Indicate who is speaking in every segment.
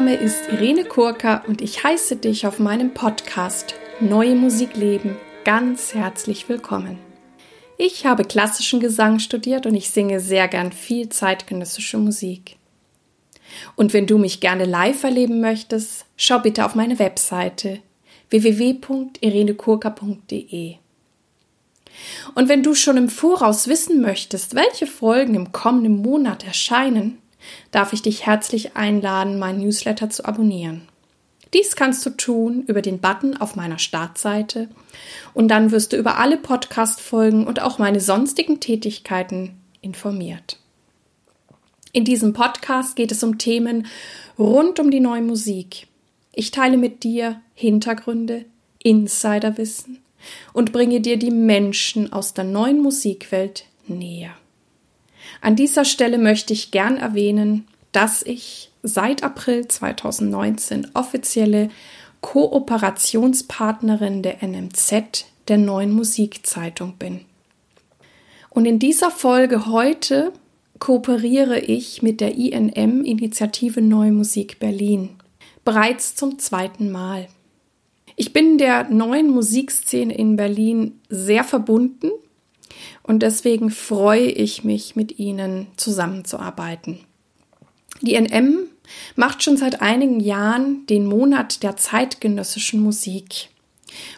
Speaker 1: Name ist Irene Kurka und ich heiße dich auf meinem Podcast Neue Musik leben ganz herzlich willkommen. Ich habe klassischen Gesang studiert und ich singe sehr gern viel zeitgenössische Musik. Und wenn du mich gerne live erleben möchtest, schau bitte auf meine Webseite www.irenekurka.de. Und wenn du schon im Voraus wissen möchtest, welche Folgen im kommenden Monat erscheinen, darf ich dich herzlich einladen, mein Newsletter zu abonnieren. Dies kannst du tun über den Button auf meiner Startseite und dann wirst du über alle Podcast-Folgen und auch meine sonstigen Tätigkeiten informiert. In diesem Podcast geht es um Themen rund um die neue Musik. Ich teile mit dir Hintergründe, Insiderwissen und bringe dir die Menschen aus der neuen Musikwelt näher. An dieser Stelle möchte ich gern erwähnen, dass ich seit April 2019 offizielle Kooperationspartnerin der NMZ, der neuen Musikzeitung bin. Und in dieser Folge heute kooperiere ich mit der INM Initiative Neue Musik Berlin. Bereits zum zweiten Mal. Ich bin der neuen Musikszene in Berlin sehr verbunden und deswegen freue ich mich, mit Ihnen zusammenzuarbeiten. Die NM macht schon seit einigen Jahren den Monat der zeitgenössischen Musik,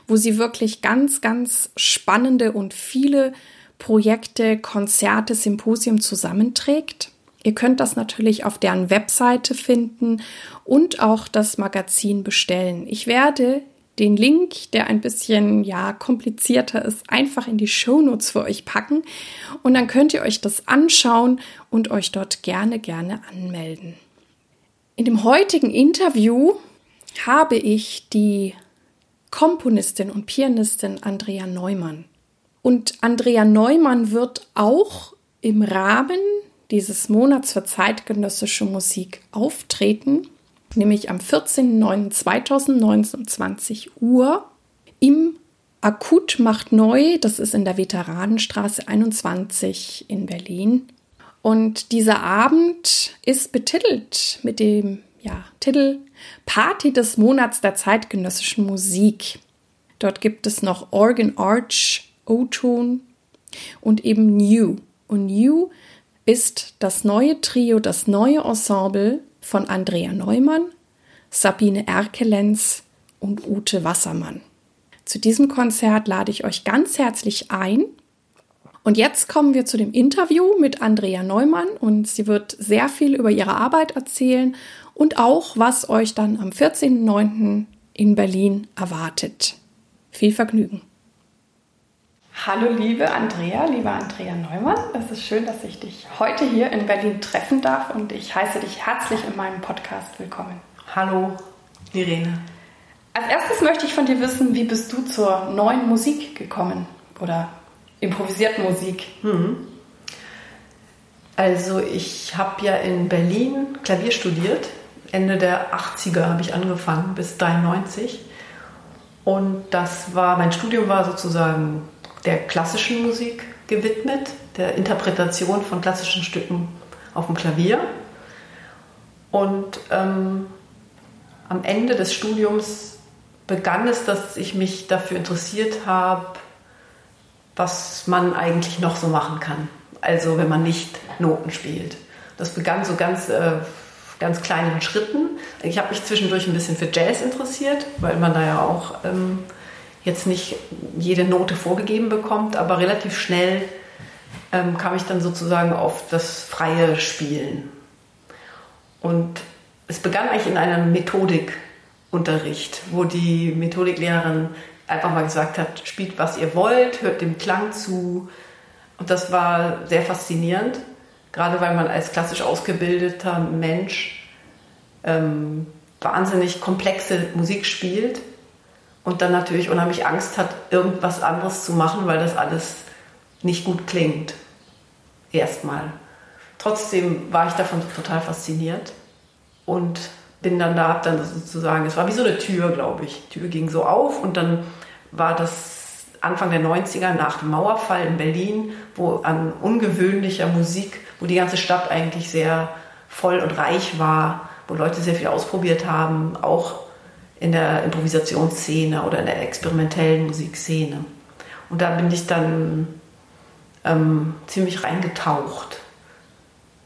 Speaker 1: wo sie wirklich ganz, ganz spannende und viele Projekte, Konzerte, Symposien zusammenträgt. Ihr könnt das natürlich auf deren Webseite finden und auch das Magazin bestellen. Ich werde den Link, der ein bisschen ja komplizierter ist, einfach in die Shownotes für euch packen und dann könnt ihr euch das anschauen und euch dort gerne gerne anmelden. In dem heutigen Interview habe ich die Komponistin und Pianistin Andrea Neumann. Und Andrea Neumann wird auch im Rahmen dieses Monats für zeitgenössische Musik auftreten nämlich am 14.09.2019 um 20 Uhr im Akut macht neu, das ist in der Veteranenstraße 21 in Berlin. Und dieser Abend ist betitelt mit dem ja, Titel Party des Monats der zeitgenössischen Musik. Dort gibt es noch Organ Arch, O-Ton und eben New. Und New ist das neue Trio, das neue Ensemble von Andrea Neumann, Sabine Erkelenz und Ute Wassermann. Zu diesem Konzert lade ich euch ganz herzlich ein. Und jetzt kommen wir zu dem Interview mit Andrea Neumann und sie wird sehr viel über ihre Arbeit erzählen und auch, was euch dann am 14.09. in Berlin erwartet. Viel Vergnügen! Hallo liebe Andrea, liebe Andrea Neumann. Es ist schön, dass ich dich heute hier in Berlin treffen darf und ich heiße dich herzlich in meinem Podcast willkommen.
Speaker 2: Hallo Irene.
Speaker 1: Als erstes möchte ich von dir wissen, wie bist du zur neuen Musik gekommen oder improvisierten Musik? Mhm.
Speaker 2: Also ich habe ja in Berlin Klavier studiert. Ende der 80er habe ich angefangen bis 93. Und das war, mein Studium war sozusagen der klassischen Musik gewidmet, der Interpretation von klassischen Stücken auf dem Klavier. Und ähm, am Ende des Studiums begann es, dass ich mich dafür interessiert habe, was man eigentlich noch so machen kann. Also wenn man nicht Noten spielt. Das begann so ganz, äh, ganz kleinen Schritten. Ich habe mich zwischendurch ein bisschen für Jazz interessiert, weil man da ja auch ähm, jetzt nicht jede Note vorgegeben bekommt, aber relativ schnell ähm, kam ich dann sozusagen auf das freie Spielen. Und es begann eigentlich in einem Methodikunterricht, wo die Methodiklehrerin einfach mal gesagt hat, spielt was ihr wollt, hört dem Klang zu. Und das war sehr faszinierend, gerade weil man als klassisch ausgebildeter Mensch ähm, wahnsinnig komplexe Musik spielt und dann natürlich unheimlich Angst hat, irgendwas anderes zu machen, weil das alles nicht gut klingt. Erstmal. Trotzdem war ich davon total fasziniert und bin dann da, hab dann sozusagen, es war wie so eine Tür, glaube ich. Die Tür ging so auf und dann war das Anfang der 90er nach dem Mauerfall in Berlin, wo an ungewöhnlicher Musik, wo die ganze Stadt eigentlich sehr voll und reich war, wo Leute sehr viel ausprobiert haben, auch in der Improvisationsszene oder in der experimentellen Musikszene. Und da bin ich dann ähm, ziemlich reingetaucht.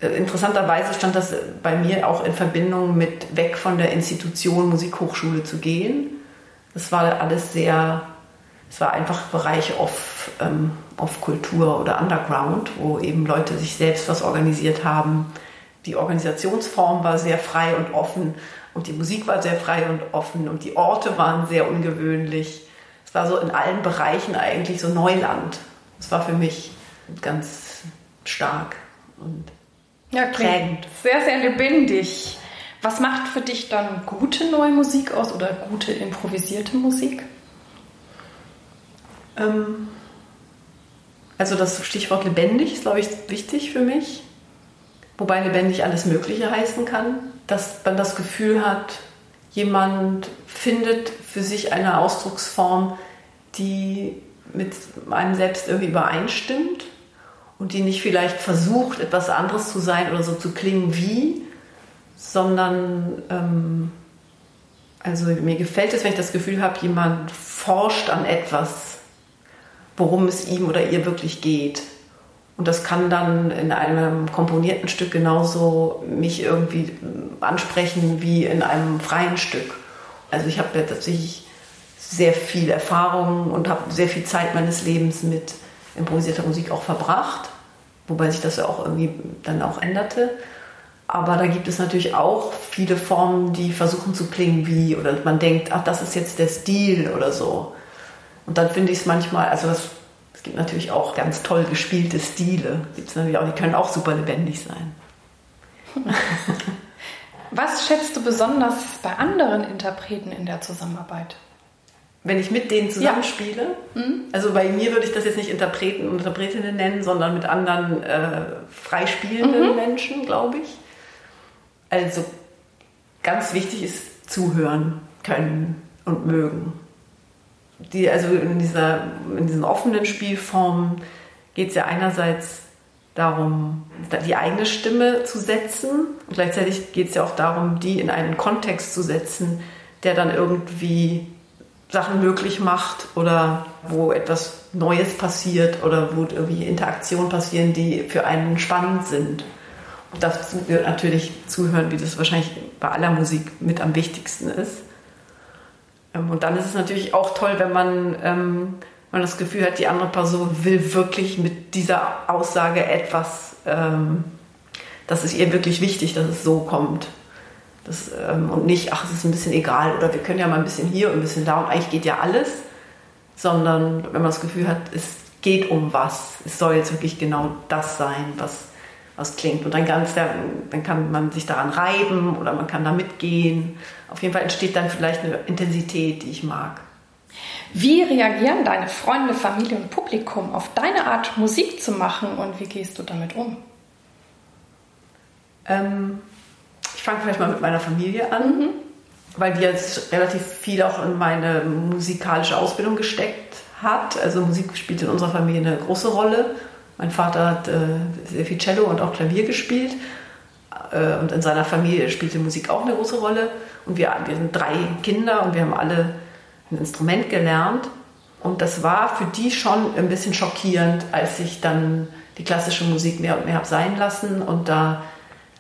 Speaker 2: Äh, interessanterweise stand das bei mir auch in Verbindung mit weg von der Institution Musikhochschule zu gehen. Das war alles sehr, es war einfach Bereich auf, ähm, auf Kultur oder Underground, wo eben Leute sich selbst was organisiert haben. Die Organisationsform war sehr frei und offen und die Musik war sehr frei und offen und die Orte waren sehr ungewöhnlich. Es war so in allen Bereichen eigentlich so Neuland. Es war für mich ganz stark und
Speaker 1: ja, prägend. Sehr, sehr lebendig. Was macht für dich dann gute neue Musik aus oder gute improvisierte Musik?
Speaker 2: Ähm, also das Stichwort lebendig ist, glaube ich, wichtig für mich. Wobei lebendig alles Mögliche heißen kann. Dass man das Gefühl hat, jemand findet für sich eine Ausdrucksform, die mit einem selbst irgendwie übereinstimmt und die nicht vielleicht versucht, etwas anderes zu sein oder so zu klingen wie, sondern ähm, also mir gefällt es, wenn ich das Gefühl habe, jemand forscht an etwas, worum es ihm oder ihr wirklich geht. Und das kann dann in einem komponierten Stück genauso mich irgendwie ansprechen wie in einem freien Stück. Also ich habe ja tatsächlich sehr viel Erfahrung und habe sehr viel Zeit meines Lebens mit improvisierter Musik auch verbracht, wobei sich das ja auch irgendwie dann auch änderte. Aber da gibt es natürlich auch viele Formen, die versuchen zu klingen wie, oder man denkt, ach, das ist jetzt der Stil oder so. Und dann finde ich es manchmal, also das, gibt natürlich auch ganz toll gespielte Stile, gibt's natürlich auch, die können auch super lebendig sein.
Speaker 1: Was schätzt du besonders bei anderen Interpreten in der Zusammenarbeit?
Speaker 2: wenn ich mit denen zusammenspiele, ja. mhm. also bei mir würde ich das jetzt nicht Interpreten und Interpretinnen nennen, sondern mit anderen äh, freispielenden mhm. Menschen, glaube ich. Also ganz wichtig ist zuhören können und mögen. Die, also in, dieser, in diesen offenen Spielformen geht es ja einerseits darum, die eigene Stimme zu setzen und gleichzeitig geht es ja auch darum, die in einen Kontext zu setzen, der dann irgendwie Sachen möglich macht oder wo etwas Neues passiert oder wo irgendwie Interaktionen passieren, die für einen spannend sind. Und dazu gehört natürlich Zuhören, wie das wahrscheinlich bei aller Musik mit am wichtigsten ist. Ähm, und dann ist es natürlich auch toll, wenn man, ähm, man das Gefühl hat, die andere Person will wirklich mit dieser Aussage etwas, ähm, das ist ihr wirklich wichtig, dass es so kommt. Das, ähm, und nicht, ach, es ist ein bisschen egal oder wir können ja mal ein bisschen hier und ein bisschen da und eigentlich geht ja alles, sondern wenn man das Gefühl hat, es geht um was, es soll jetzt wirklich genau das sein, was, was klingt. Und dann, ganz, dann kann man sich daran reiben oder man kann da mitgehen. Auf jeden Fall entsteht dann vielleicht eine Intensität, die ich mag.
Speaker 1: Wie reagieren deine Freunde, Familie und Publikum auf deine Art, Musik zu machen und wie gehst du damit um?
Speaker 2: Ähm, fange vielleicht mal mit meiner Familie an, mhm. weil die jetzt relativ viel auch in meine musikalische Ausbildung gesteckt hat. Also Musik spielt in unserer Familie eine große Rolle. Mein Vater hat äh, sehr viel Cello und auch Klavier gespielt. Äh, und in seiner Familie spielte Musik auch eine große Rolle. Und wir, wir sind drei Kinder und wir haben alle ein Instrument gelernt. Und das war für die schon ein bisschen schockierend, als ich dann die klassische Musik mehr und mehr habe sein lassen und da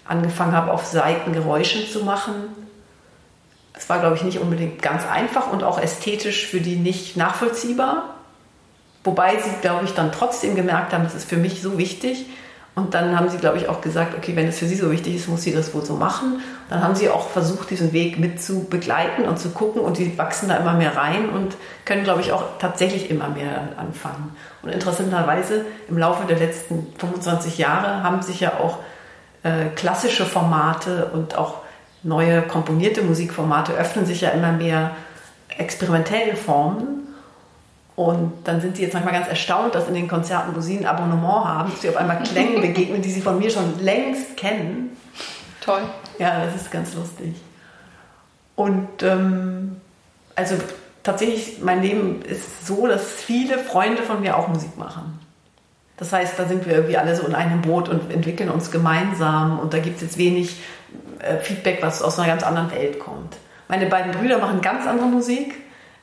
Speaker 2: angefangen habe, auf Seiten Geräusche zu machen. Es war, glaube ich, nicht unbedingt ganz einfach und auch ästhetisch für die nicht nachvollziehbar. Wobei sie, glaube ich, dann trotzdem gemerkt haben, das ist für mich so wichtig. Und dann haben sie, glaube ich, auch gesagt, okay, wenn es für sie so wichtig ist, muss sie das wohl so machen. Dann haben sie auch versucht, diesen Weg mit zu begleiten und zu gucken und die wachsen da immer mehr rein und können, glaube ich, auch tatsächlich immer mehr anfangen. Und interessanterweise im Laufe der letzten 25 Jahre haben sich ja auch äh, klassische Formate und auch neue komponierte Musikformate öffnen sich ja immer mehr experimentellen Formen. Und dann sind sie jetzt manchmal ganz erstaunt, dass in den Konzerten, wo sie ein Abonnement haben, sie auf einmal Klänge begegnen, die sie von mir schon längst kennen.
Speaker 1: Toll.
Speaker 2: Ja, das ist ganz lustig. Und ähm, also tatsächlich, mein Leben ist so, dass viele Freunde von mir auch Musik machen. Das heißt, da sind wir irgendwie alle so in einem Boot und entwickeln uns gemeinsam und da gibt es jetzt wenig äh, Feedback, was aus einer ganz anderen Welt kommt. Meine beiden Brüder machen ganz andere Musik,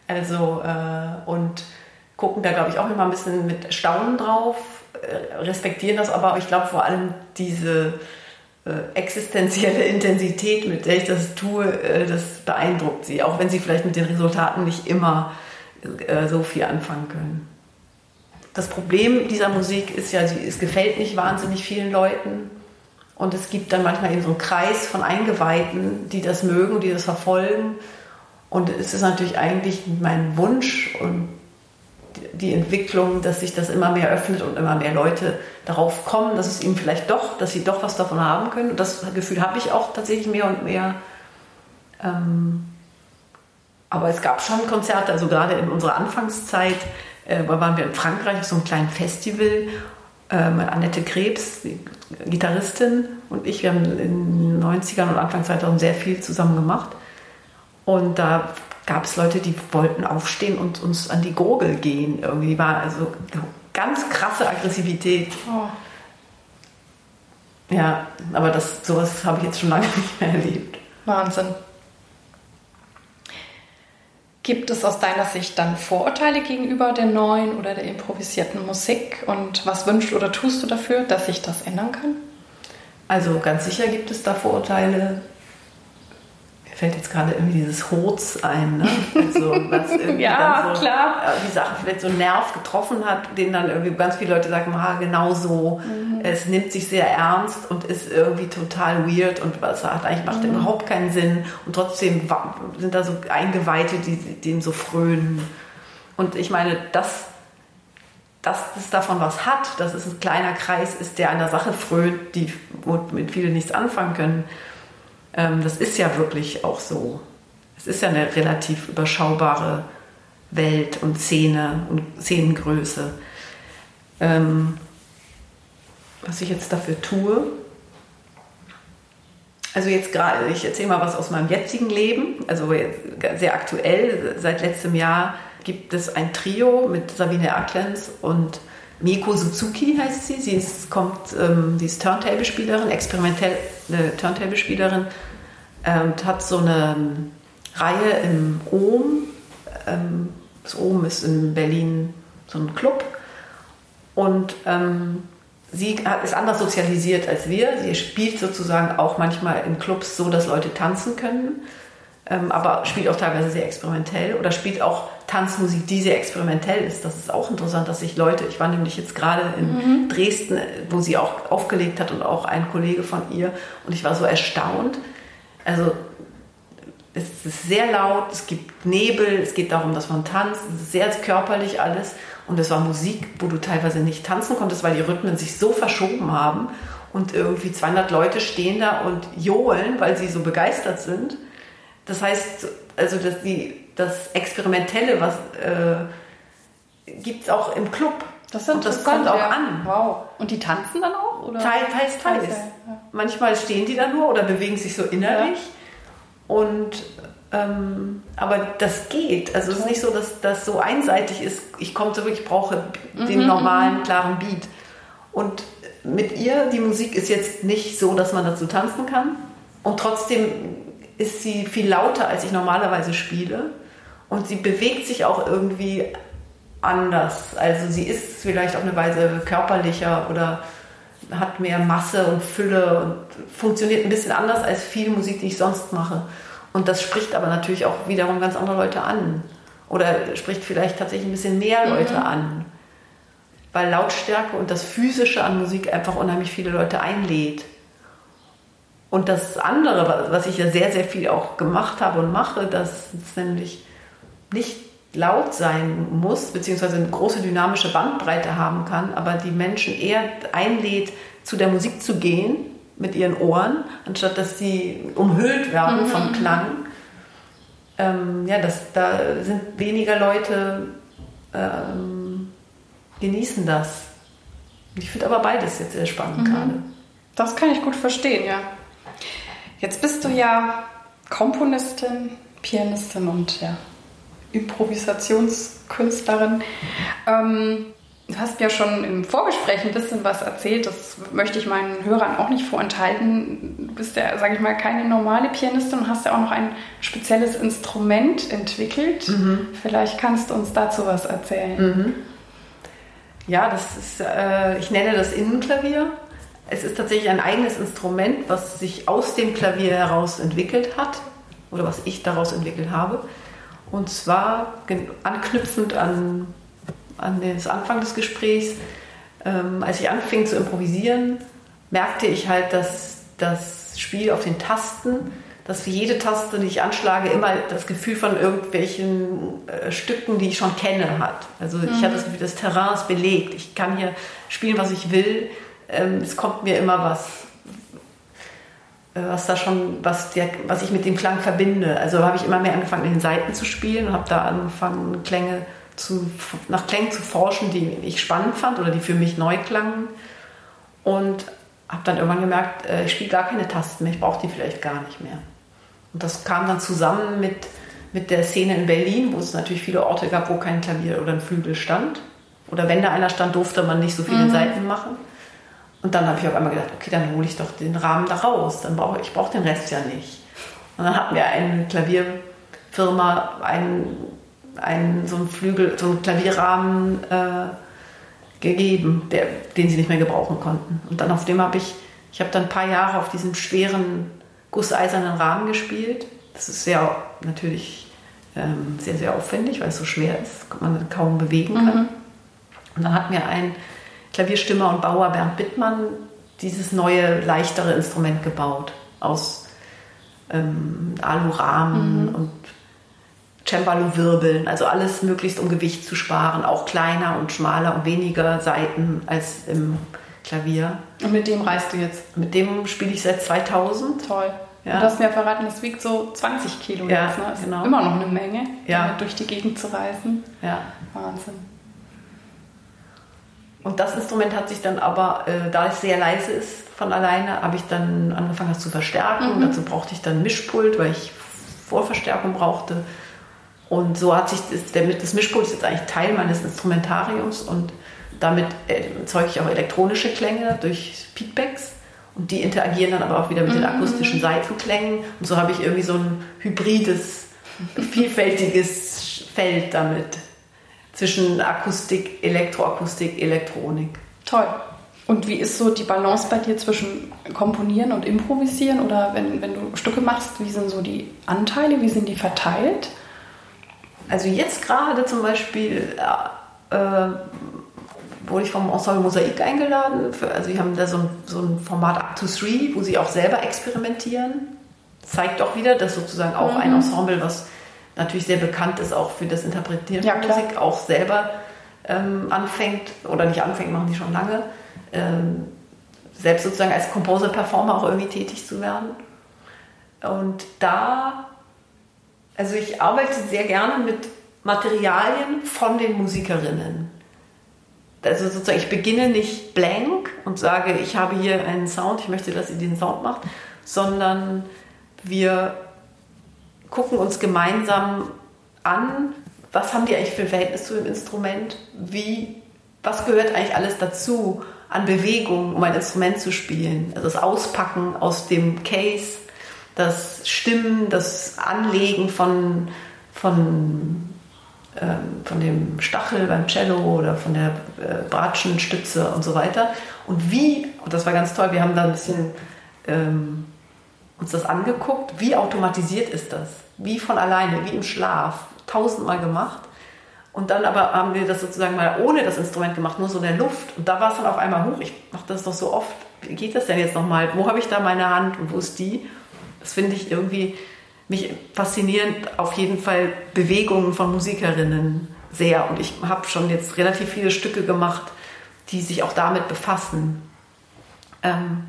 Speaker 2: also äh, und gucken da, glaube ich, auch immer ein bisschen mit Staunen drauf, äh, respektieren das aber, ich glaube vor allem diese äh, existenzielle Intensität, mit der ich das tue, äh, das beeindruckt sie, auch wenn sie vielleicht mit den Resultaten nicht immer äh, so viel anfangen können. Das Problem dieser Musik ist ja, sie, es gefällt nicht wahnsinnig vielen Leuten. Und es gibt dann manchmal eben so einen Kreis von Eingeweihten, die das mögen, die das verfolgen. Und es ist natürlich eigentlich mein Wunsch und die Entwicklung, dass sich das immer mehr öffnet und immer mehr Leute darauf kommen, dass es ihnen vielleicht doch, dass sie doch was davon haben können. Und das Gefühl habe ich auch tatsächlich mehr und mehr. Ähm, aber es gab schon Konzerte, also gerade in unserer Anfangszeit äh, waren wir in Frankreich auf so einem kleinen Festival. Ähm, Annette Krebs, die Gitarristin und ich, wir haben in den 90ern und Anfang 2000 sehr viel zusammen gemacht. Und da gab es Leute, die wollten aufstehen und uns an die Gurgel gehen. Irgendwie war also ganz krasse Aggressivität. Oh. Ja, aber das, sowas habe ich jetzt schon lange nicht mehr erlebt.
Speaker 1: Wahnsinn. Gibt es aus deiner Sicht dann Vorurteile gegenüber der neuen oder der improvisierten Musik? Und was wünschst oder tust du dafür, dass sich das ändern kann?
Speaker 2: Also ganz sicher gibt es da Vorurteile fällt jetzt gerade irgendwie dieses Hoz ein, ne? Also, was irgendwie
Speaker 1: ja,
Speaker 2: so,
Speaker 1: klar.
Speaker 2: Äh, die Sache vielleicht so einen Nerv getroffen hat, den dann irgendwie ganz viele Leute sagen, ah, genau so. Mhm. Es nimmt sich sehr ernst und ist irgendwie total weird und was hat eigentlich macht mhm. überhaupt keinen Sinn und trotzdem sind da so Eingeweihte, die dem so frönen. Und ich meine, das dass es davon was hat, dass es ein kleiner Kreis ist, der einer Sache frönt, die, womit viele nichts anfangen können, das ist ja wirklich auch so. Es ist ja eine relativ überschaubare Welt und Szene und Szenengröße. Ähm, was ich jetzt dafür tue, also jetzt gerade, ich erzähle mal was aus meinem jetzigen Leben, also sehr aktuell, seit letztem Jahr gibt es ein Trio mit Sabine Acklenz und Miko Suzuki heißt sie. Sie ist, kommt, ähm, sie ist Turntable-Spielerin, experimentelle Turntable-Spielerin äh, und hat so eine ähm, Reihe im Ohm. Ähm, das Ohm ist in Berlin so ein Club. Und ähm, sie ist anders sozialisiert als wir. Sie spielt sozusagen auch manchmal in Clubs so, dass Leute tanzen können, ähm, aber spielt auch teilweise sehr experimentell oder spielt auch Tanzmusik, die sehr experimentell ist. Das ist auch interessant, dass sich Leute, ich war nämlich jetzt gerade in mhm. Dresden, wo sie auch aufgelegt hat und auch ein Kollege von ihr, und ich war so erstaunt. Also es ist sehr laut, es gibt Nebel, es geht darum, dass man tanzt, es ist sehr körperlich alles. Und es war Musik, wo du teilweise nicht tanzen konntest, weil die Rhythmen sich so verschoben haben. Und irgendwie 200 Leute stehen da und johlen, weil sie so begeistert sind. Das heißt, also dass die, das Experimentelle, was äh, gibt es auch im Club.
Speaker 1: Das und das kommt auch ja. an. Wow. Und die tanzen dann auch? Oder?
Speaker 2: Teils, teils, teils. Ja. Manchmal stehen die da nur oder bewegen sich so innerlich. Ja. Und ähm, aber das geht. Also es ist nicht so, dass das so einseitig ist. Ich komme zurück, ich brauche den mhm, normalen, mhm. klaren Beat. Und mit ihr, die Musik ist jetzt nicht so, dass man dazu tanzen kann. Und trotzdem ist sie viel lauter, als ich normalerweise spiele. Und sie bewegt sich auch irgendwie anders. Also sie ist vielleicht auf eine Weise körperlicher oder hat mehr Masse und Fülle und funktioniert ein bisschen anders als viel Musik, die ich sonst mache. Und das spricht aber natürlich auch wiederum ganz andere Leute an. Oder spricht vielleicht tatsächlich ein bisschen mehr Leute mhm. an. Weil Lautstärke und das Physische an Musik einfach unheimlich viele Leute einlädt. Und das andere, was ich ja sehr, sehr viel auch gemacht habe und mache, dass es nämlich nicht laut sein muss, beziehungsweise eine große dynamische Bandbreite haben kann, aber die Menschen eher einlädt, zu der Musik zu gehen mit ihren Ohren, anstatt dass sie umhüllt werden mhm. vom Klang. Ähm, ja, das, da sind weniger Leute ähm, genießen das. Ich finde aber beides jetzt sehr spannend mhm. gerade.
Speaker 1: Das kann ich gut verstehen, ja. Jetzt bist du ja Komponistin, Pianistin und ja, Improvisationskünstlerin. Ähm, Du hast ja schon im Vorgespräch ein bisschen was erzählt, das möchte ich meinen Hörern auch nicht vorenthalten. Du bist ja, sage ich mal, keine normale Pianistin und hast ja auch noch ein spezielles Instrument entwickelt. Mhm. Vielleicht kannst du uns dazu was erzählen. Mhm.
Speaker 2: Ja, das ist, äh, ich nenne das Innenklavier. Es ist tatsächlich ein eigenes Instrument, was sich aus dem Klavier heraus entwickelt hat oder was ich daraus entwickelt habe. Und zwar anknüpfend an an den Anfang des Gesprächs, ähm, als ich anfing zu improvisieren, merkte ich halt, dass das Spiel auf den Tasten, dass für jede Taste, die ich anschlage, immer das Gefühl von irgendwelchen äh, Stücken, die ich schon kenne, hat. Also mhm. ich hatte das Gefühl, das Terrain ist belegt. Ich kann hier spielen, was ich will. Ähm, es kommt mir immer was, was da schon, was, der, was ich mit dem Klang verbinde. Also habe ich immer mehr angefangen, in den Seiten zu spielen und habe da angefangen, Klänge zu zu, nach Klängen zu forschen, die ich spannend fand oder die für mich neu klangen. Und habe dann irgendwann gemerkt, äh, ich spiele gar keine Tasten mehr, ich brauche die vielleicht gar nicht mehr. Und das kam dann zusammen mit, mit der Szene in Berlin, wo es natürlich viele Orte gab, wo kein Klavier oder ein Flügel stand. Oder wenn da einer stand, durfte man nicht so viele mhm. Seiten machen. Und dann habe ich auf einmal gedacht, okay, dann hole ich doch den Rahmen da raus. Dann brauche ich brauche den Rest ja nicht. Und dann hatten wir eine Klavierfirma, einen einen, so einen Flügel, so einen Klavierrahmen äh, gegeben, der, den sie nicht mehr gebrauchen konnten. Und dann auf dem habe ich, ich habe dann ein paar Jahre auf diesem schweren gusseisernen Rahmen gespielt. Das ist sehr natürlich ähm, sehr, sehr aufwendig, weil es so schwer ist, man kaum bewegen kann. Mhm. Und dann hat mir ein Klavierstimmer und Bauer Bernd Bittmann dieses neue, leichtere Instrument gebaut aus ähm, Alurahmen mhm. und Cembalo wirbeln, also alles möglichst um Gewicht zu sparen, auch kleiner und schmaler und weniger Seiten als im Klavier.
Speaker 1: Und mit dem reist du jetzt?
Speaker 2: Mit dem spiele ich seit 2000.
Speaker 1: Toll. Ja. Du hast mir verraten, das wiegt so 20 Kilo ja, jetzt. Ne? Das genau. ist immer noch eine Menge, ja. durch die Gegend zu reisen.
Speaker 2: Ja. Wahnsinn. Und das Instrument hat sich dann aber, äh, da es sehr leise ist von alleine, habe ich dann angefangen, das zu verstärken. Mhm. Dazu brauchte ich dann Mischpult, weil ich Vorverstärkung brauchte. Und so hat sich das, das Mischpult ist jetzt eigentlich Teil meines Instrumentariums und damit erzeuge ich auch elektronische Klänge durch Feedbacks und die interagieren dann aber auch wieder mit den mhm. akustischen Seitenklängen und so habe ich irgendwie so ein hybrides, vielfältiges Feld damit zwischen Akustik, Elektroakustik, Elektronik.
Speaker 1: Toll. Und wie ist so die Balance bei dir zwischen Komponieren und Improvisieren oder wenn, wenn du Stücke machst, wie sind so die Anteile, wie sind die verteilt?
Speaker 2: Also jetzt gerade zum Beispiel äh, wurde ich vom Ensemble Mosaik eingeladen. Für, also sie haben da so ein, so ein Format Up to Three, wo sie auch selber experimentieren. Zeigt auch wieder, dass sozusagen auch mhm. ein Ensemble, was natürlich sehr bekannt ist, auch für das Interpretieren ja, von Musik, auch selber ähm, anfängt oder nicht anfängt, machen die schon lange, ähm, selbst sozusagen als Composer-Performer auch irgendwie tätig zu werden. Und da also ich arbeite sehr gerne mit Materialien von den Musikerinnen. Also sozusagen, ich beginne nicht blank und sage, ich habe hier einen Sound, ich möchte, dass ihr den Sound macht, sondern wir gucken uns gemeinsam an, was haben die eigentlich für ein Verhältnis zu dem Instrument, wie, was gehört eigentlich alles dazu an Bewegung, um ein Instrument zu spielen. Also das Auspacken aus dem Case, das Stimmen, das Anlegen von, von, ähm, von dem Stachel beim Cello oder von der äh, Bratschenstütze und so weiter. Und wie, und das war ganz toll, wir haben da ein bisschen ähm, uns das angeguckt, wie automatisiert ist das? Wie von alleine, wie im Schlaf, tausendmal gemacht. Und dann aber haben wir das sozusagen mal ohne das Instrument gemacht, nur so in der Luft. Und da war es dann auf einmal hoch. Ich mache das doch so oft. Wie geht das denn jetzt nochmal? Wo habe ich da meine Hand und wo ist die? Das finde ich irgendwie mich faszinierend, auf jeden Fall Bewegungen von Musikerinnen sehr. Und ich habe schon jetzt relativ viele Stücke gemacht, die sich auch damit befassen. Ähm,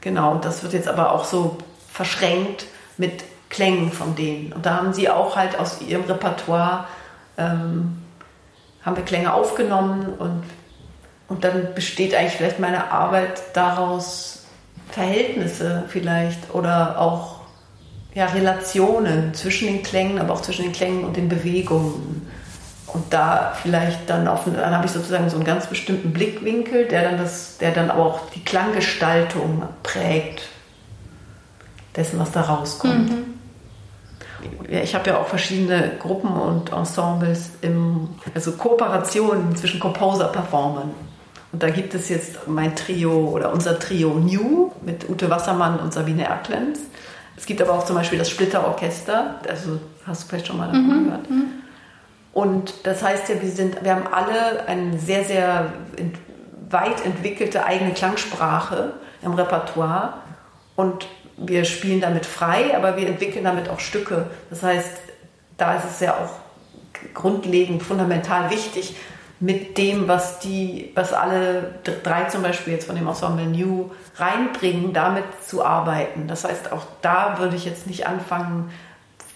Speaker 2: genau, das wird jetzt aber auch so verschränkt mit Klängen von denen. Und da haben sie auch halt aus ihrem Repertoire, ähm, haben wir Klänge aufgenommen und, und dann besteht eigentlich vielleicht meine Arbeit daraus, Verhältnisse vielleicht oder auch ja, Relationen zwischen den Klängen, aber auch zwischen den Klängen und den Bewegungen. und da vielleicht dann auf, dann habe ich sozusagen so einen ganz bestimmten Blickwinkel, der dann das, der dann auch die Klanggestaltung prägt dessen, was da rauskommt. Mhm. Ich habe ja auch verschiedene Gruppen und Ensembles im, also Kooperationen zwischen Composer-Performern. Und da gibt es jetzt mein Trio oder unser Trio New mit Ute Wassermann und Sabine Erklenz. Es gibt aber auch zum Beispiel das Splitterorchester, also hast du vielleicht schon mal davon mhm. gehört. Mhm. Und das heißt ja, wir, sind, wir haben alle eine sehr, sehr weit entwickelte eigene Klangsprache im Repertoire und wir spielen damit frei, aber wir entwickeln damit auch Stücke. Das heißt, da ist es ja auch grundlegend, fundamental wichtig, mit dem, was die, was alle drei zum Beispiel jetzt von dem Ensemble New reinbringen, damit zu arbeiten. Das heißt, auch da würde ich jetzt nicht anfangen,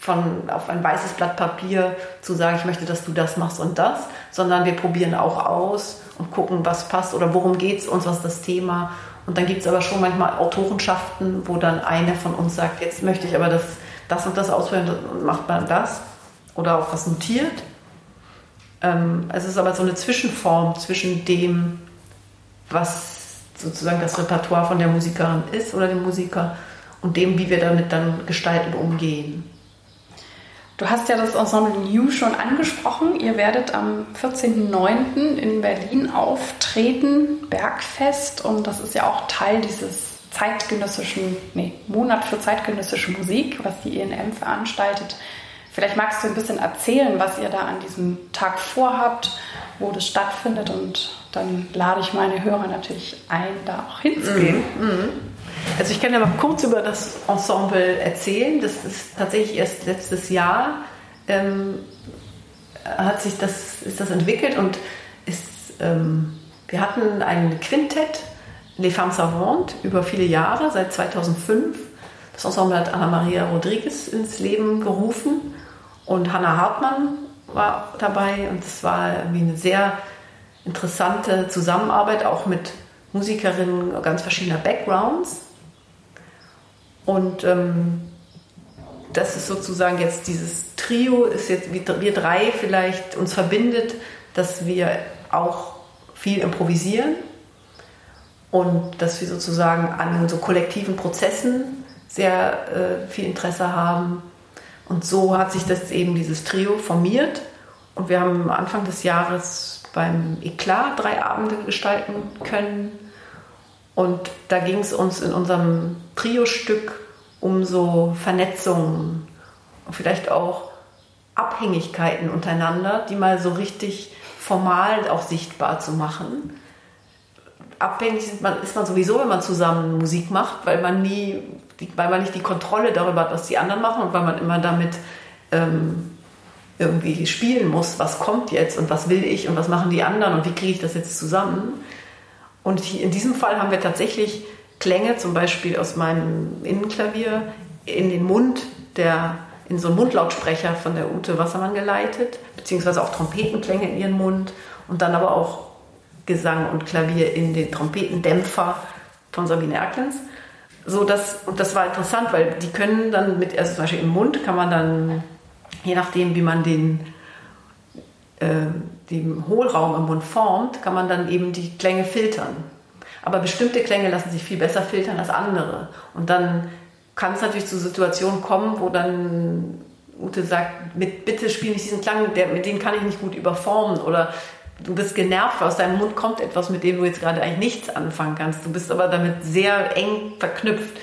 Speaker 2: von auf ein weißes Blatt Papier zu sagen, ich möchte, dass du das machst und das, sondern wir probieren auch aus und gucken, was passt oder worum geht es uns, was ist das Thema. Und dann gibt es aber schon manchmal Autorenschaften, wo dann einer von uns sagt, jetzt möchte ich aber das, das und das ausführen und macht man das oder auch was notiert. Ähm, es ist aber so eine Zwischenform zwischen dem, was sozusagen das Repertoire von der Musikerin ist oder dem Musiker und dem, wie wir damit dann gestalten umgehen.
Speaker 1: Du hast ja das Ensemble New schon angesprochen. Ihr werdet am 14.09. in Berlin auftreten, Bergfest. Und das ist ja auch Teil dieses zeitgenössischen, nee, Monat für zeitgenössische Musik, was die ENM veranstaltet. Vielleicht magst du ein bisschen erzählen, was ihr da an diesem Tag vorhabt, wo das stattfindet. Und dann lade ich meine Hörer natürlich ein, da auch hinzugehen.
Speaker 2: Mhm. Mhm. Also ich kann ja mal kurz über das Ensemble erzählen. Das ist tatsächlich erst letztes Jahr ähm, hat sich das, ist das entwickelt und ist, ähm, wir hatten ein Quintett, Les Femmes Savantes, über viele Jahre, seit 2005. Das Ensemble hat Anna Maria Rodriguez ins Leben gerufen und Hannah Hartmann war dabei und es war irgendwie eine sehr interessante Zusammenarbeit, auch mit Musikerinnen ganz verschiedener Backgrounds. Und ähm, das ist sozusagen jetzt dieses Trio, ist jetzt wie wir drei vielleicht uns verbindet, dass wir auch viel improvisieren und dass wir sozusagen an so kollektiven Prozessen sehr äh, viel Interesse haben. Und so hat sich das eben dieses Trio formiert. Und wir haben Anfang des Jahres beim Eklat drei Abende gestalten können und da ging es uns in unserem Trio-Stück um so Vernetzungen, vielleicht auch Abhängigkeiten untereinander, die mal so richtig formal auch sichtbar zu machen. Abhängig ist man, ist man sowieso, wenn man zusammen Musik macht, weil man nie, weil man nicht die Kontrolle darüber hat, was die anderen machen und weil man immer damit ähm, irgendwie spielen muss, was kommt jetzt und was will ich und was machen die anderen und wie kriege ich das jetzt zusammen. Und in diesem Fall haben wir tatsächlich Klänge, zum Beispiel aus meinem Innenklavier, in den Mund der, in so einen Mundlautsprecher von der Ute Wassermann geleitet, beziehungsweise auch Trompetenklänge in ihren Mund und dann aber auch Gesang und Klavier in den Trompetendämpfer von Sabine Erklens. So dass, und das war interessant, weil die können dann mit, also zum Beispiel im Mund kann man dann, je nachdem, wie man den, äh, den Hohlraum im Mund formt, kann man dann eben die Klänge filtern. Aber bestimmte Klänge lassen sich viel besser filtern als andere. Und dann kann es natürlich zu Situationen kommen, wo dann Ute sagt, mit, bitte spiel nicht diesen Klang, der, mit dem kann ich nicht gut überformen. Oder du bist genervt, aus deinem Mund kommt etwas, mit dem du jetzt gerade eigentlich nichts anfangen kannst. Du bist aber damit sehr eng verknüpft.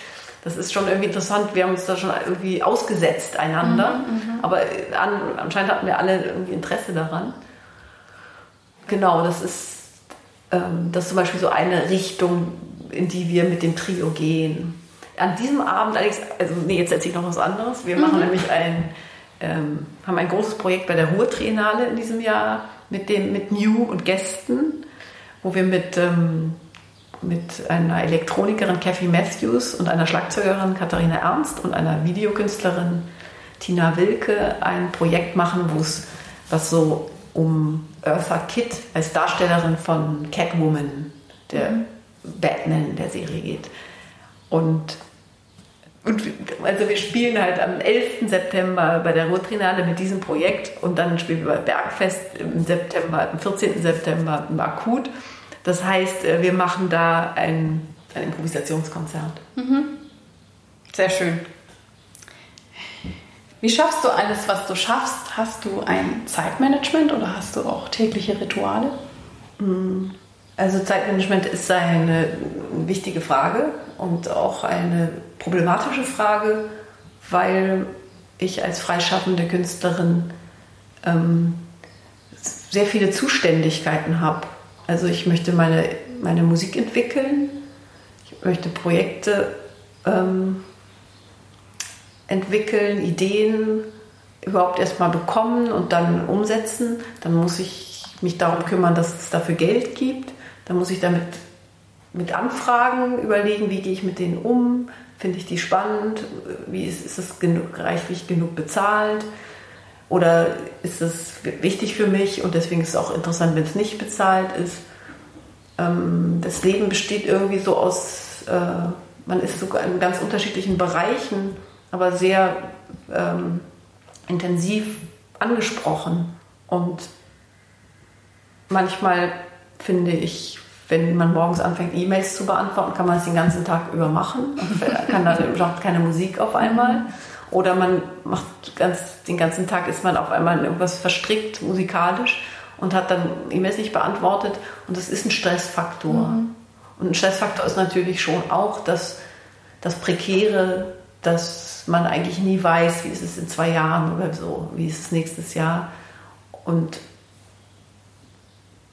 Speaker 2: Das ist schon irgendwie interessant. Wir haben uns da schon irgendwie ausgesetzt einander. Mhm, mhm. aber an, anscheinend hatten wir alle irgendwie Interesse daran. Genau, das ist, ähm, das ist zum Beispiel so eine Richtung, in die wir mit dem Trio gehen. An diesem Abend allerdings, also nee, jetzt erzähle ich noch was anderes. Wir mhm. machen nämlich ein, ähm, haben ein großes Projekt bei der Ruhr-Triennale in diesem Jahr mit, dem, mit New und Gästen, wo wir mit, ähm, mit einer Elektronikerin Kathy Matthews und einer Schlagzeugerin Katharina Ernst und einer Videokünstlerin Tina Wilke ein Projekt machen, wo es was so um Eartha Kitt als Darstellerin von Catwoman, der mhm. Batman der Serie geht. Und Und also wir spielen halt am 11. September bei der Ruhrtrinale mit diesem Projekt und dann spielen wir bei Bergfest im September, am 14. September im Akut. Das heißt, äh, wir machen da ein, ein Improvisationskonzert. Mhm.
Speaker 1: Sehr schön. Wie schaffst du alles, was du schaffst? Hast du ein Zeitmanagement oder hast du auch tägliche Rituale?
Speaker 2: Mhm. Also Zeitmanagement ist eine wichtige Frage und auch eine problematische Frage, weil ich als freischaffende Künstlerin ähm, sehr viele Zuständigkeiten habe. Also ich möchte meine, meine Musik entwickeln, ich möchte Projekte ähm, entwickeln, Ideen überhaupt erstmal bekommen und dann umsetzen. Dann muss ich mich darum kümmern, dass es dafür Geld gibt. Dann muss ich damit mit Anfragen überlegen, wie gehe ich mit denen um, finde ich die spannend, wie ist, ist es genug, reichlich genug bezahlt oder ist es wichtig für mich und deswegen ist es auch interessant, wenn es nicht bezahlt ist. Ähm, das Leben besteht irgendwie so aus, äh, man ist sogar in ganz unterschiedlichen Bereichen, aber sehr ähm, intensiv angesprochen und manchmal finde ich, wenn man morgens anfängt, E-Mails zu beantworten, kann man es den ganzen Tag über machen kann dann überhaupt keine Musik auf einmal. Oder man macht ganz, den ganzen Tag ist man auf einmal in irgendwas verstrickt musikalisch und hat dann E-Mails nicht beantwortet und das ist ein Stressfaktor. Mhm. Und ein Stressfaktor ist natürlich schon auch das, das Prekäre, dass man eigentlich nie weiß, wie ist es in zwei Jahren oder so, wie ist es nächstes Jahr. Und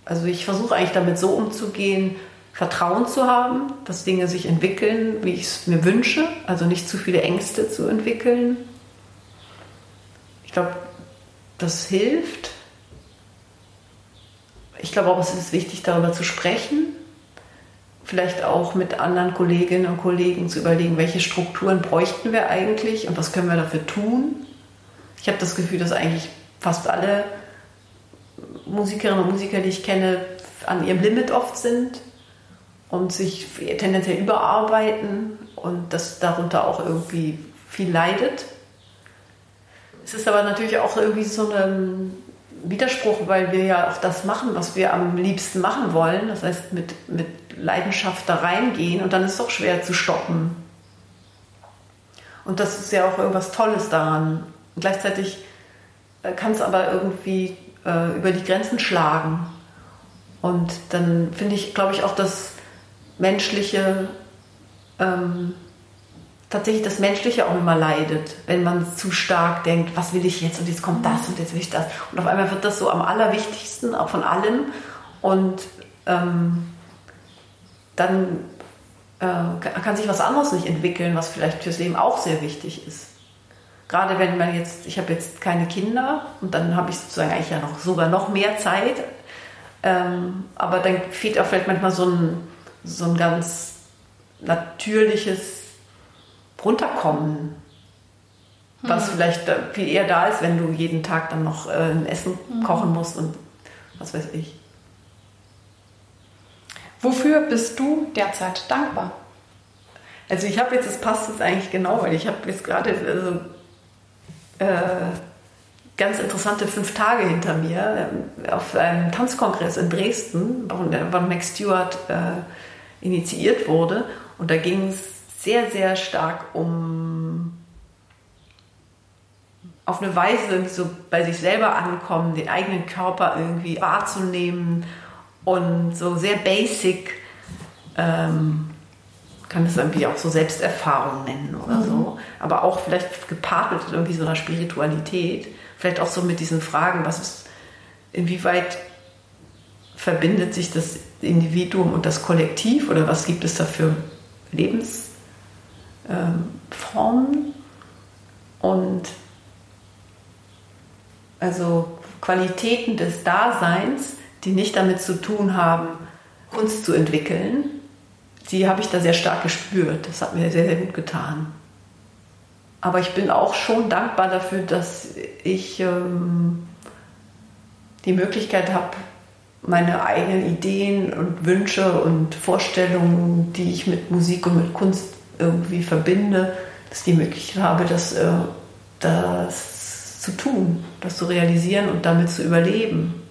Speaker 2: also ich versuche eigentlich damit so umzugehen, Vertrauen zu haben, dass Dinge sich entwickeln, wie ich es mir wünsche, also nicht zu viele Ängste zu entwickeln. Ich glaube, das hilft. Ich glaube auch, es ist wichtig, darüber zu sprechen. Vielleicht auch mit anderen Kolleginnen und Kollegen zu überlegen, welche Strukturen bräuchten wir eigentlich und was können wir dafür tun. Ich habe das Gefühl, dass eigentlich fast alle Musikerinnen und Musiker, die ich kenne, an ihrem Limit oft sind und sich tendenziell überarbeiten und das darunter auch irgendwie viel leidet. Es ist aber natürlich auch irgendwie so ein Widerspruch, weil wir ja auch das machen, was wir am liebsten machen wollen. Das heißt, mit, mit Leidenschaft da reingehen und dann ist es doch schwer zu stoppen. Und das ist ja auch irgendwas Tolles daran. Und gleichzeitig äh, kann es aber irgendwie äh, über die Grenzen schlagen. Und dann finde ich, glaube ich, auch das Menschliche, ähm, tatsächlich das Menschliche auch immer leidet, wenn man zu stark denkt, was will ich jetzt und jetzt kommt das und jetzt will ich das. Und auf einmal wird das so am allerwichtigsten, auch von allem. Und ähm, dann äh, kann sich was anderes nicht entwickeln, was vielleicht fürs Leben auch sehr wichtig ist. Gerade wenn man jetzt, ich habe jetzt keine Kinder und dann habe ich sozusagen eigentlich ja noch sogar noch mehr Zeit. Ähm, aber dann fehlt auch vielleicht manchmal so ein, so ein ganz natürliches Runterkommen, was hm. vielleicht viel eher da ist, wenn du jeden Tag dann noch äh, ein Essen hm. kochen musst und was weiß ich.
Speaker 1: Wofür bist du derzeit dankbar?
Speaker 2: Also ich habe jetzt, das passt jetzt eigentlich genau, weil ich habe jetzt gerade, also äh, ganz interessante fünf Tage hinter mir äh, auf einem Tanzkongress in Dresden, von Max Stewart äh, initiiert wurde. Und da ging es sehr, sehr stark um auf eine Weise so bei sich selber ankommen, den eigenen Körper irgendwie wahrzunehmen und so sehr basic ähm, kann es irgendwie auch so Selbsterfahrung nennen oder mhm. so. Aber auch vielleicht gepaart mit irgendwie so einer Spiritualität. Vielleicht auch so mit diesen Fragen, was ist, inwieweit verbindet sich das Individuum und das Kollektiv oder was gibt es da für Lebensformen ähm, und also Qualitäten des Daseins, die nicht damit zu tun haben, Kunst zu entwickeln, die habe ich da sehr stark gespürt. Das hat mir sehr, sehr gut getan. Aber ich bin auch schon dankbar dafür, dass ich ähm, die Möglichkeit habe, meine eigenen Ideen und Wünsche und Vorstellungen, die ich mit Musik und mit Kunst irgendwie verbinde, dass ich die Möglichkeit habe, das, äh, das zu tun, das zu realisieren und damit zu überleben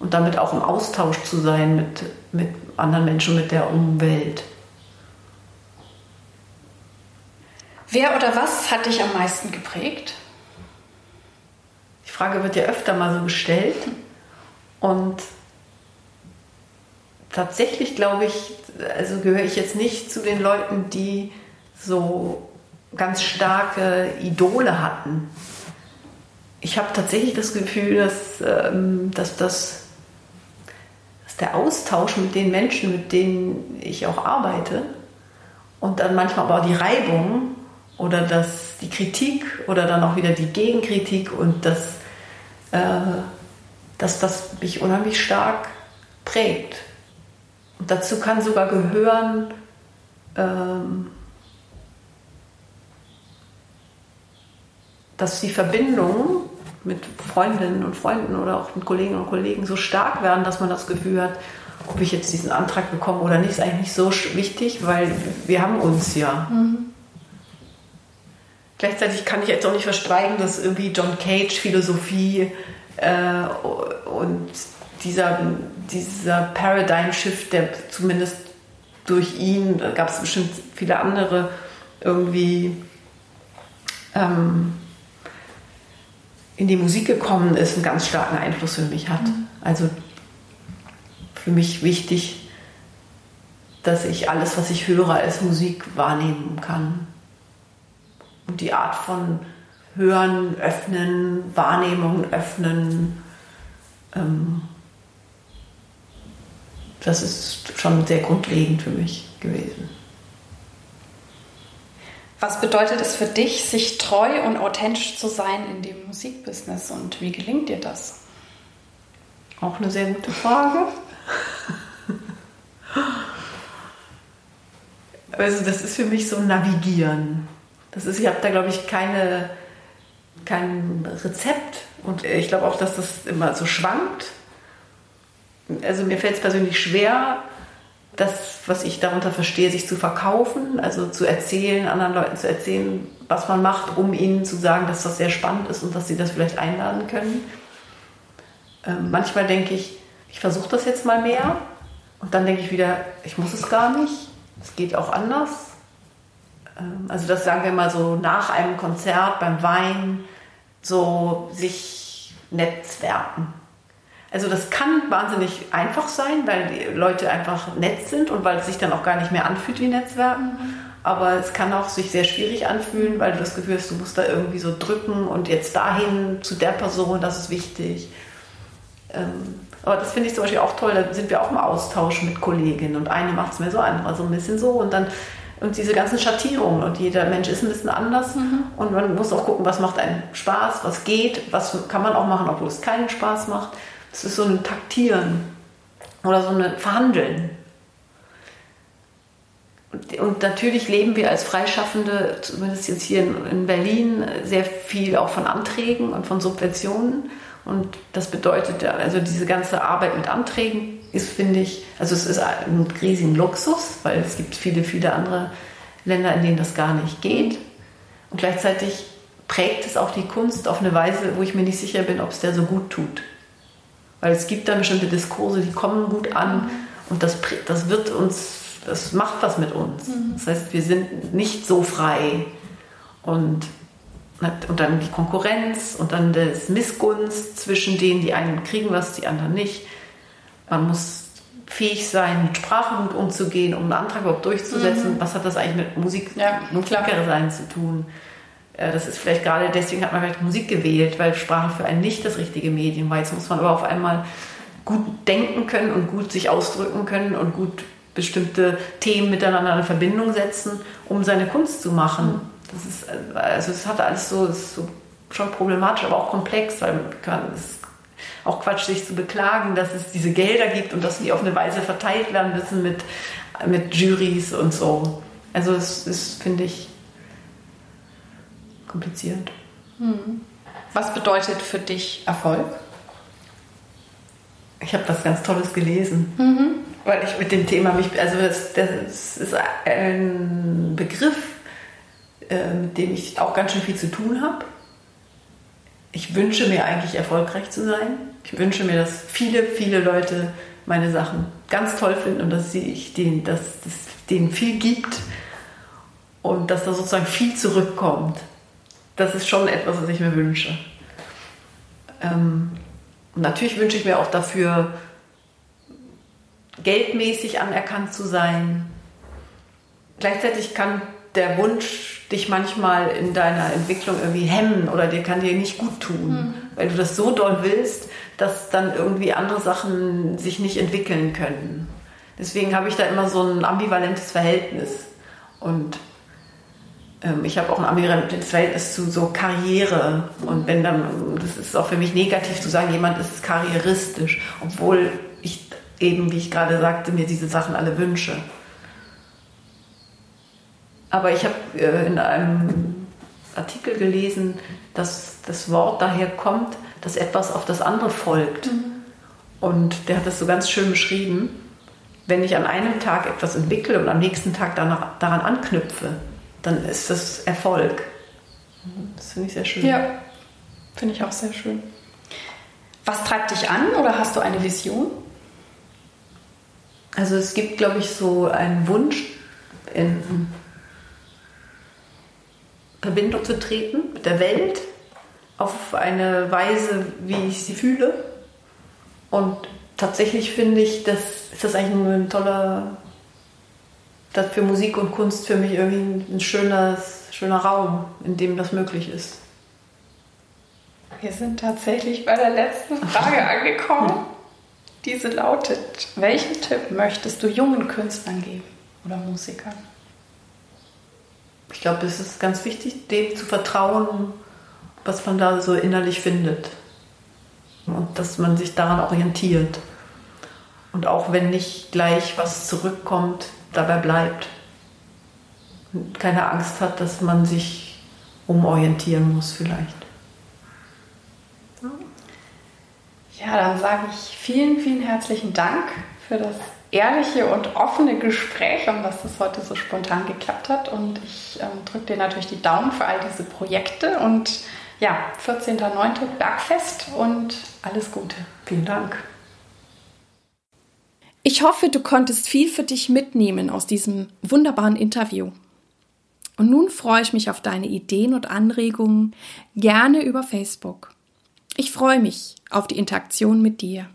Speaker 2: und damit auch im Austausch zu sein mit, mit anderen Menschen, mit der Umwelt.
Speaker 1: Wer oder was hat dich am meisten geprägt?
Speaker 2: Die Frage wird ja öfter mal so gestellt. Und tatsächlich glaube ich, also gehöre ich jetzt nicht zu den Leuten, die so ganz starke Idole hatten. Ich habe tatsächlich das Gefühl, dass, ähm, dass, das, dass der Austausch mit den Menschen, mit denen ich auch arbeite, und dann manchmal aber auch die Reibung oder das, die Kritik oder dann auch wieder die Gegenkritik und das, äh, dass das mich unheimlich stark prägt. Und dazu kann sogar gehören, ähm, dass die Verbindungen mit Freundinnen und Freunden oder auch mit Kolleginnen und Kollegen so stark werden, dass man das Gefühl hat, ob ich jetzt diesen Antrag bekomme oder nicht, ist eigentlich nicht so wichtig, weil wir haben uns ja. Mhm. Gleichzeitig kann ich jetzt auch nicht verschweigen, dass irgendwie John Cage Philosophie äh, und dieser, dieser Paradigm-Shift, der zumindest durch ihn, da gab es bestimmt viele andere, irgendwie ähm, in die Musik gekommen ist, einen ganz starken Einfluss für mich hat. Mhm. Also für mich wichtig, dass ich alles, was ich höre, als Musik wahrnehmen kann und die Art von Hören, Öffnen, Wahrnehmung öffnen. Ähm, das ist schon sehr grundlegend für mich gewesen.
Speaker 1: Was bedeutet es für dich, sich treu und authentisch zu sein in dem Musikbusiness und wie gelingt dir das?
Speaker 2: Auch eine sehr gute Frage. Also das ist für mich so ein Navigieren. Das ist, ich habe da glaube ich keine, kein Rezept und ich glaube auch, dass das immer so schwankt. Also mir fällt es persönlich schwer, das, was ich darunter verstehe, sich zu verkaufen, also zu erzählen, anderen Leuten zu erzählen, was man macht, um ihnen zu sagen, dass das sehr spannend ist und dass sie das vielleicht einladen können. Ähm, manchmal denke ich, ich versuche das jetzt mal mehr und dann denke ich wieder, ich muss es gar nicht, es geht auch anders. Ähm, also das sagen wir mal so nach einem Konzert beim Wein, so sich netzwerken. Also das kann wahnsinnig einfach sein, weil die Leute einfach nett sind und weil es sich dann auch gar nicht mehr anfühlt wie Netzwerken. Mhm. Aber es kann auch sich sehr schwierig anfühlen, weil du das Gefühl hast, du musst da irgendwie so drücken und jetzt dahin zu der Person, das ist wichtig. Ähm, aber das finde ich zum Beispiel auch toll, da sind wir auch im Austausch mit Kolleginnen und eine macht es mir so, andere so ein bisschen so und dann und diese ganzen Schattierungen und jeder Mensch ist ein bisschen anders mhm. und man muss auch gucken, was macht einen Spaß, was geht, was kann man auch machen, obwohl es keinen Spaß macht. Es ist so ein Taktieren oder so ein Verhandeln. Und, natürlich leben wir als Freischaffende, zumindest jetzt hier in, in Berlin, sehr viel auch von Anträgen und von Subventionen. Und das bedeutet, also diese ganze Arbeit mit Anträgen ist, finde ich, also es ist ein riesigen Luxus, weil es gibt viele, viele andere Länder, in denen das gar nicht geht. Und gleichzeitig prägt es auch die Kunst auf eine Weise, wo ich mir nicht sicher bin, ob es der so gut tut. Weil es gibt da bestimmte Diskurse, die kommen gut an und das, das wird uns, das macht was mit uns. Mhm. Das heißt, wir sind nicht so frei. Und, und dann die Konkurrenz und dann das Missgunst zwischen denen, die einen kriegen was, die anderen nicht. Man muss fähig sein, mit Sprache gut umzugehen, um einen Antrag überhaupt durchzusetzen. Mhm. Was hat das eigentlich mit Musik, ja, Musiker sein zu tun? Äh, das ist vielleicht gerade deswegen hat man vielleicht Musik gewählt, weil Sprache für einen nicht das richtige Medium war. Jetzt muss man aber auf einmal gut denken können und gut sich ausdrücken können und gut bestimmte Themen miteinander in Verbindung setzen, um seine Kunst zu machen. Das ist, also es hat alles so, ist so schon problematisch, aber auch komplex, weil man kann, es auch Quatsch, sich zu beklagen, dass es diese Gelder gibt und dass die auf eine Weise verteilt werden müssen mit, mit Juries und so. Also es ist, finde ich, kompliziert.
Speaker 1: Hm. Was bedeutet für dich Erfolg?
Speaker 2: Ich habe was ganz Tolles gelesen, mhm. weil ich mit dem Thema mich, also das, das ist ein Begriff, äh, mit dem ich auch ganz schön viel zu tun habe. Ich wünsche mir eigentlich erfolgreich zu sein. Ich wünsche mir, dass viele, viele Leute meine Sachen ganz toll finden und dass ich denen, dass es denen viel gibt und dass da sozusagen viel zurückkommt. Das ist schon etwas, was ich mir wünsche. Ähm, natürlich wünsche ich mir auch dafür, geldmäßig anerkannt zu sein. Gleichzeitig kann der Wunsch dich manchmal in deiner Entwicklung irgendwie hemmen oder dir kann dir nicht gut tun, mhm. weil du das so doll willst, dass dann irgendwie andere Sachen sich nicht entwickeln können. Deswegen habe ich da immer so ein ambivalentes Verhältnis. Und ich habe auch ein ambivalentes Verhältnis zu so Karriere. Und wenn dann, das ist auch für mich negativ zu sagen, jemand ist karrieristisch, obwohl ich eben, wie ich gerade sagte, mir diese Sachen alle wünsche. Aber ich habe äh, in einem Artikel gelesen, dass das Wort daher kommt, dass etwas auf das andere folgt. Mhm. Und der hat das so ganz schön beschrieben. Wenn ich an einem Tag etwas entwickle und am nächsten Tag danach, daran anknüpfe, dann ist das Erfolg. Das finde ich sehr schön.
Speaker 1: Ja, finde ich auch sehr schön. Was treibt dich an oder hast du eine Vision?
Speaker 2: Also es gibt, glaube ich, so einen Wunsch, in Verbindung zu treten mit der Welt auf eine Weise, wie ich sie fühle. Und tatsächlich finde ich, das ist das eigentlich ein toller, das für Musik und Kunst für mich irgendwie ein schönes, schöner Raum, in dem das möglich ist.
Speaker 1: Wir sind tatsächlich bei der letzten Frage angekommen. Diese lautet, welchen Tipp möchtest du jungen Künstlern geben oder Musikern?
Speaker 2: Ich glaube, es ist ganz wichtig, dem zu vertrauen, was man da so innerlich findet. Und dass man sich daran orientiert. Und auch wenn nicht gleich was zurückkommt, dabei bleibt. Und keine Angst hat, dass man sich umorientieren muss vielleicht.
Speaker 1: Ja, dann sage ich vielen, vielen herzlichen Dank für das ehrliche und offene Gespräch und dass das heute so spontan geklappt hat. Und ich ähm, drücke dir natürlich die Daumen für all diese Projekte und ja, 14.09. Bergfest und alles Gute.
Speaker 2: Vielen Dank.
Speaker 1: Ich hoffe, du konntest viel für dich mitnehmen aus diesem wunderbaren Interview. Und nun freue ich mich auf deine Ideen und Anregungen gerne über Facebook. Ich freue mich auf die Interaktion mit dir.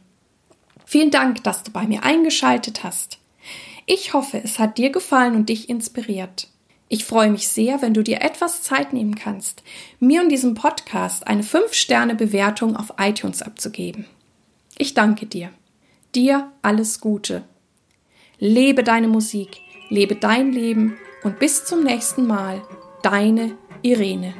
Speaker 1: Vielen Dank, dass du bei mir eingeschaltet hast. Ich hoffe, es hat dir gefallen und dich inspiriert. Ich freue mich sehr, wenn du dir etwas Zeit nehmen kannst, mir und diesem Podcast eine 5-Sterne-Bewertung auf iTunes abzugeben. Ich danke dir. Dir alles Gute. Lebe deine Musik, lebe dein Leben und bis zum nächsten Mal. Deine Irene.